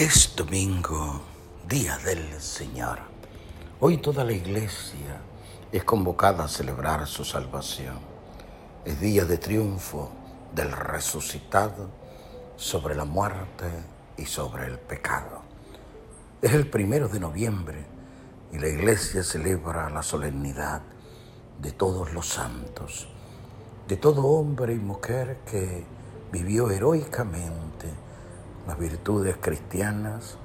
Es domingo, día del Señor. Hoy toda la iglesia es convocada a celebrar su salvación. Es día de triunfo del resucitado sobre la muerte y sobre el pecado. Es el primero de noviembre y la iglesia celebra la solemnidad de todos los santos, de todo hombre y mujer que vivió heroicamente las virtudes cristianas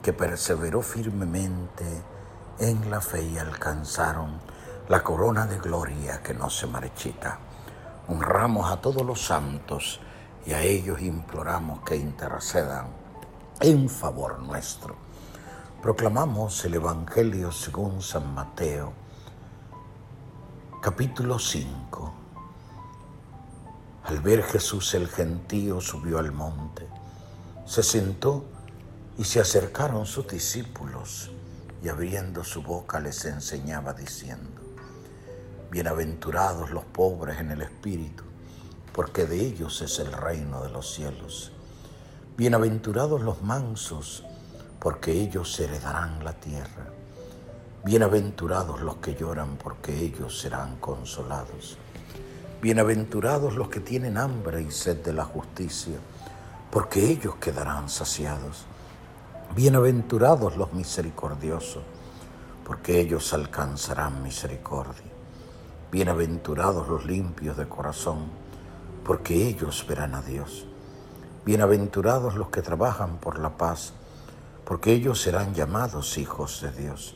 que perseveró firmemente en la fe y alcanzaron la corona de gloria que no se marchita. Honramos a todos los santos y a ellos imploramos que intercedan en favor nuestro. Proclamamos el Evangelio según San Mateo, capítulo 5. Al ver Jesús el gentío subió al monte se sentó y se acercaron sus discípulos y abriendo su boca les enseñaba diciendo, Bienaventurados los pobres en el espíritu, porque de ellos es el reino de los cielos. Bienaventurados los mansos, porque ellos heredarán la tierra. Bienaventurados los que lloran, porque ellos serán consolados. Bienaventurados los que tienen hambre y sed de la justicia porque ellos quedarán saciados. Bienaventurados los misericordiosos, porque ellos alcanzarán misericordia. Bienaventurados los limpios de corazón, porque ellos verán a Dios. Bienaventurados los que trabajan por la paz, porque ellos serán llamados hijos de Dios.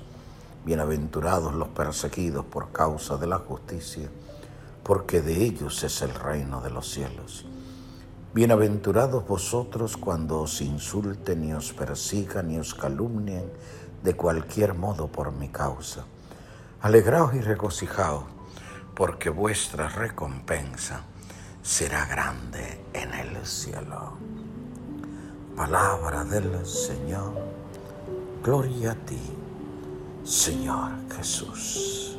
Bienaventurados los perseguidos por causa de la justicia, porque de ellos es el reino de los cielos. Bienaventurados vosotros cuando os insulten y os persigan y os calumnien de cualquier modo por mi causa. Alegraos y regocijaos, porque vuestra recompensa será grande en el cielo. Palabra del Señor, gloria a ti, Señor Jesús.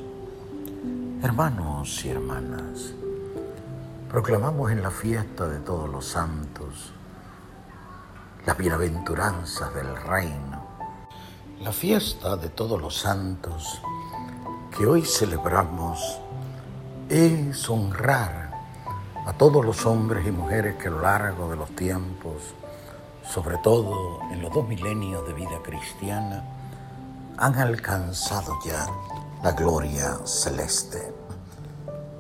Hermanos y hermanas, Proclamamos en la fiesta de todos los santos las bienaventuranzas del reino. La fiesta de todos los santos que hoy celebramos es honrar a todos los hombres y mujeres que a lo largo de los tiempos, sobre todo en los dos milenios de vida cristiana, han alcanzado ya la gloria celeste.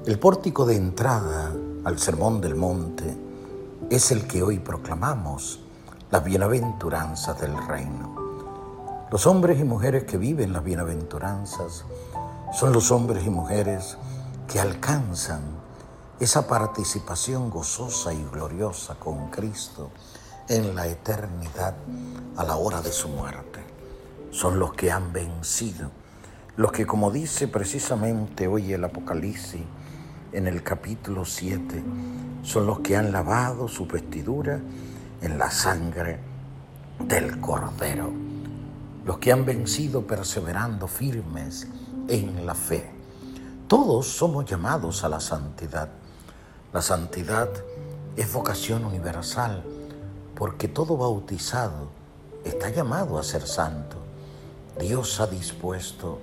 El pórtico de entrada al Sermón del Monte es el que hoy proclamamos, las bienaventuranzas del reino. Los hombres y mujeres que viven las bienaventuranzas son los hombres y mujeres que alcanzan esa participación gozosa y gloriosa con Cristo en la eternidad a la hora de su muerte. Son los que han vencido, los que como dice precisamente hoy el Apocalipsis, en el capítulo 7 son los que han lavado su vestidura en la sangre del Cordero, los que han vencido perseverando firmes en la fe. Todos somos llamados a la santidad. La santidad es vocación universal porque todo bautizado está llamado a ser santo. Dios ha dispuesto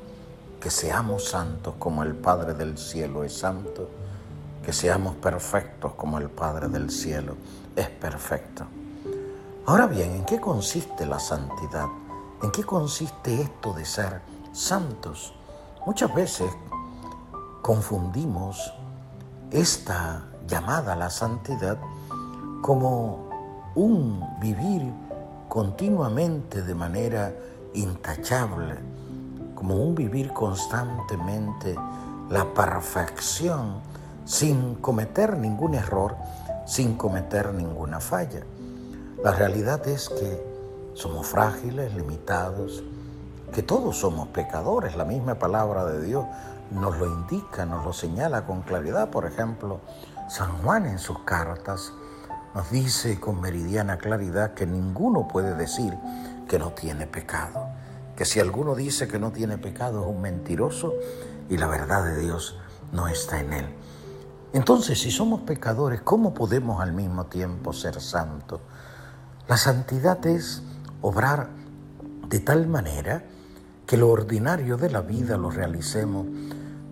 que seamos santos como el Padre del cielo es santo, que seamos perfectos como el Padre del cielo es perfecto. Ahora bien, ¿en qué consiste la santidad? ¿En qué consiste esto de ser santos? Muchas veces confundimos esta llamada a la santidad como un vivir continuamente de manera intachable, como un vivir constantemente la perfección sin cometer ningún error, sin cometer ninguna falla. La realidad es que somos frágiles, limitados, que todos somos pecadores. La misma palabra de Dios nos lo indica, nos lo señala con claridad. Por ejemplo, San Juan en sus cartas nos dice con meridiana claridad que ninguno puede decir que no tiene pecado, que si alguno dice que no tiene pecado es un mentiroso y la verdad de Dios no está en él. Entonces, si somos pecadores, ¿cómo podemos al mismo tiempo ser santos? La santidad es obrar de tal manera que lo ordinario de la vida lo realicemos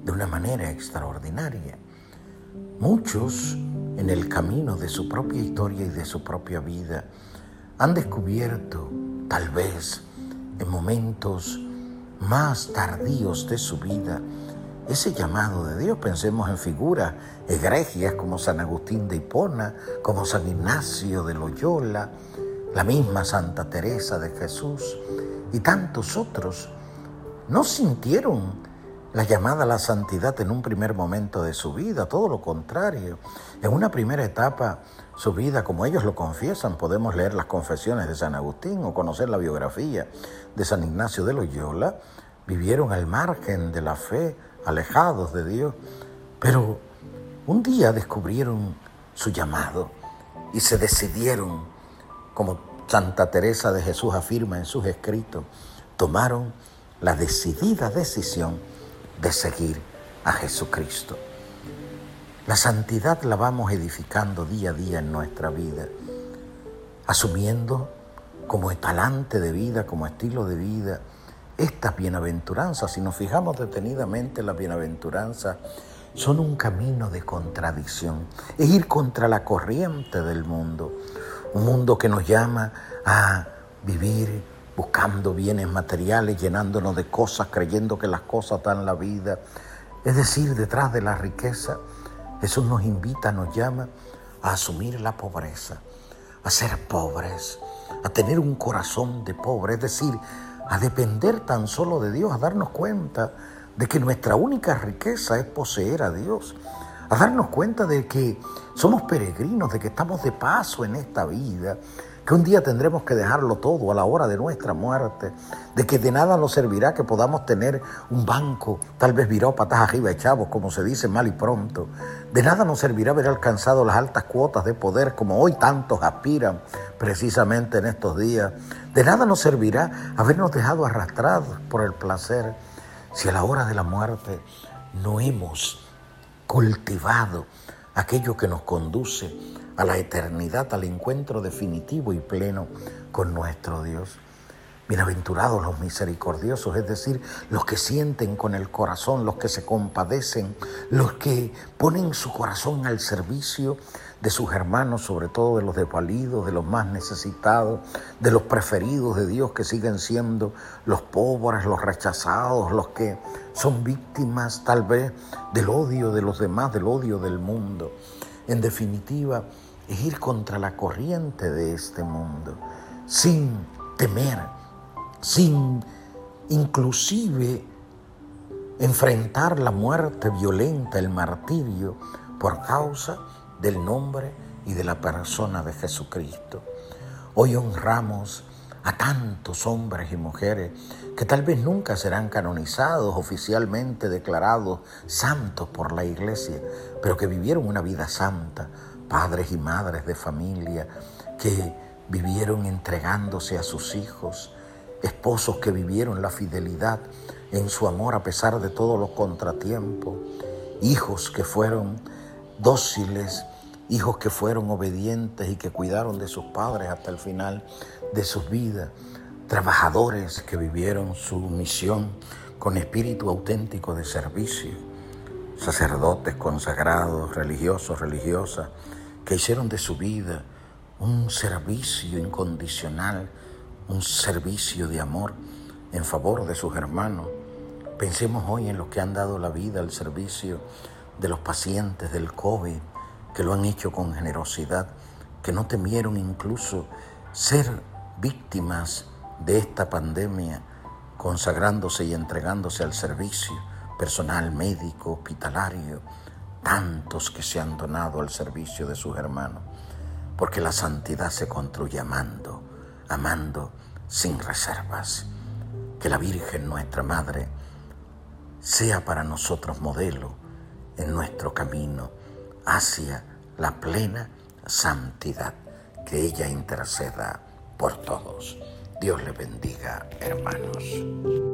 de una manera extraordinaria. Muchos en el camino de su propia historia y de su propia vida han descubierto, tal vez en momentos más tardíos de su vida, ese llamado de Dios. Pensemos en figuras egregias como San Agustín de Hipona, como San Ignacio de Loyola, la misma Santa Teresa de Jesús y tantos otros. No sintieron la llamada a la santidad en un primer momento de su vida, todo lo contrario. En una primera etapa, su vida, como ellos lo confiesan, podemos leer las confesiones de San Agustín o conocer la biografía de San Ignacio de Loyola, vivieron al margen de la fe, alejados de Dios, pero un día descubrieron su llamado y se decidieron, como Santa Teresa de Jesús afirma en sus escritos, tomaron la decidida decisión de seguir a Jesucristo. La santidad la vamos edificando día a día en nuestra vida, asumiendo como talante de vida, como estilo de vida, estas bienaventuranzas. Si nos fijamos detenidamente, las bienaventuranzas son un camino de contradicción, es ir contra la corriente del mundo, un mundo que nos llama a vivir buscando bienes materiales, llenándonos de cosas, creyendo que las cosas dan la vida. Es decir, detrás de la riqueza, Jesús nos invita, nos llama a asumir la pobreza, a ser pobres, a tener un corazón de pobre, es decir, a depender tan solo de Dios, a darnos cuenta de que nuestra única riqueza es poseer a Dios, a darnos cuenta de que somos peregrinos, de que estamos de paso en esta vida, que un día tendremos que dejarlo todo a la hora de nuestra muerte, de que de nada nos servirá que podamos tener un banco, tal vez viró patas arriba echados, como se dice mal y pronto. De nada nos servirá haber alcanzado las altas cuotas de poder como hoy tantos aspiran precisamente en estos días. De nada nos servirá habernos dejado arrastrados por el placer si a la hora de la muerte no hemos cultivado aquello que nos conduce a la eternidad, al encuentro definitivo y pleno con nuestro Dios. Bienaventurados los misericordiosos, es decir, los que sienten con el corazón, los que se compadecen, los que ponen su corazón al servicio de sus hermanos, sobre todo de los desvalidos, de los más necesitados, de los preferidos de Dios que siguen siendo los pobres, los rechazados, los que son víctimas tal vez del odio de los demás, del odio del mundo. En definitiva, es ir contra la corriente de este mundo, sin temer, sin inclusive enfrentar la muerte violenta, el martirio, por causa del nombre y de la persona de Jesucristo. Hoy honramos a tantos hombres y mujeres que tal vez nunca serán canonizados, oficialmente declarados santos por la iglesia, pero que vivieron una vida santa, padres y madres de familia que vivieron entregándose a sus hijos, esposos que vivieron la fidelidad en su amor a pesar de todos los contratiempos, hijos que fueron dóciles, hijos que fueron obedientes y que cuidaron de sus padres hasta el final de sus vidas, trabajadores que vivieron su misión con espíritu auténtico de servicio, sacerdotes consagrados, religiosos, religiosas, que hicieron de su vida un servicio incondicional, un servicio de amor en favor de sus hermanos. Pensemos hoy en los que han dado la vida al servicio de los pacientes del COVID, que lo han hecho con generosidad, que no temieron incluso ser víctimas de esta pandemia, consagrándose y entregándose al servicio personal, médico, hospitalario, tantos que se han donado al servicio de sus hermanos, porque la santidad se construye amando, amando sin reservas. Que la Virgen, nuestra Madre, sea para nosotros modelo en nuestro camino hacia la plena santidad, que ella interceda por todos. Dios le bendiga, hermanos.